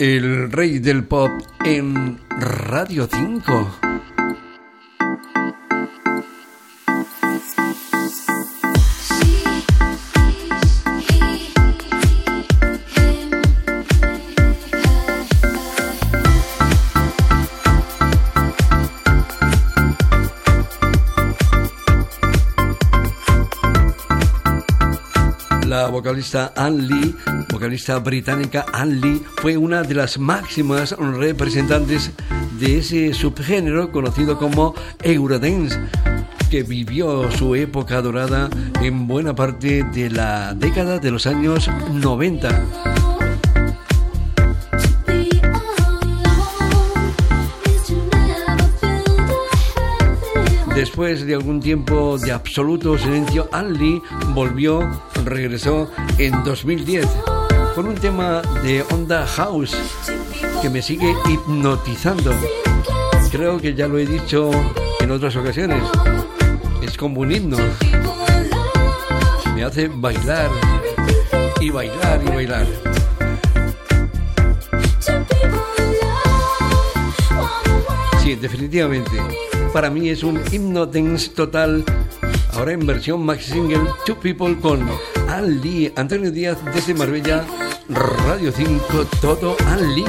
el rey del pop en Radio 5. vocalista Ann Lee, vocalista británica Ann Lee, fue una de las máximas representantes de ese subgénero conocido como Eurodance que vivió su época dorada en buena parte de la década de los años 90. Después de algún tiempo de absoluto silencio, Anli volvió, regresó en 2010 con un tema de onda house que me sigue hipnotizando. Creo que ya lo he dicho en otras ocasiones. Es como un himno. Me hace bailar y bailar y bailar. Sí, definitivamente para mí es un himno dance total. Ahora en versión max single, Two People con Ali, Antonio Díaz desde Marbella, Radio 5, todo Ali.